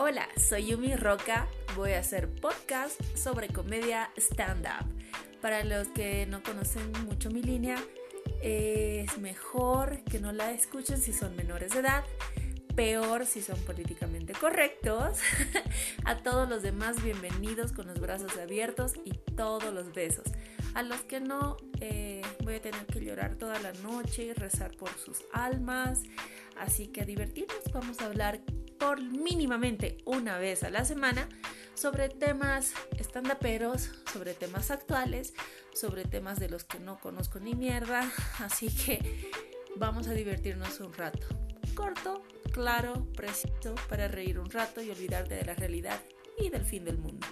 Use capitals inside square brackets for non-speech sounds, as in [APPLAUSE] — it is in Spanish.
Hola, soy Yumi Roca. Voy a hacer podcast sobre comedia stand-up. Para los que no conocen mucho mi línea, es mejor que no la escuchen si son menores de edad, peor si son políticamente correctos. [LAUGHS] a todos los demás, bienvenidos con los brazos abiertos y todos los besos. A los que no, eh, voy a tener que llorar toda la noche y rezar por sus almas. Así que a vamos a hablar por mínimamente una vez a la semana sobre temas estandaperos, sobre temas actuales, sobre temas de los que no conozco ni mierda. Así que vamos a divertirnos un rato. Corto, claro, preciso, para reír un rato y olvidarte de la realidad y del fin del mundo.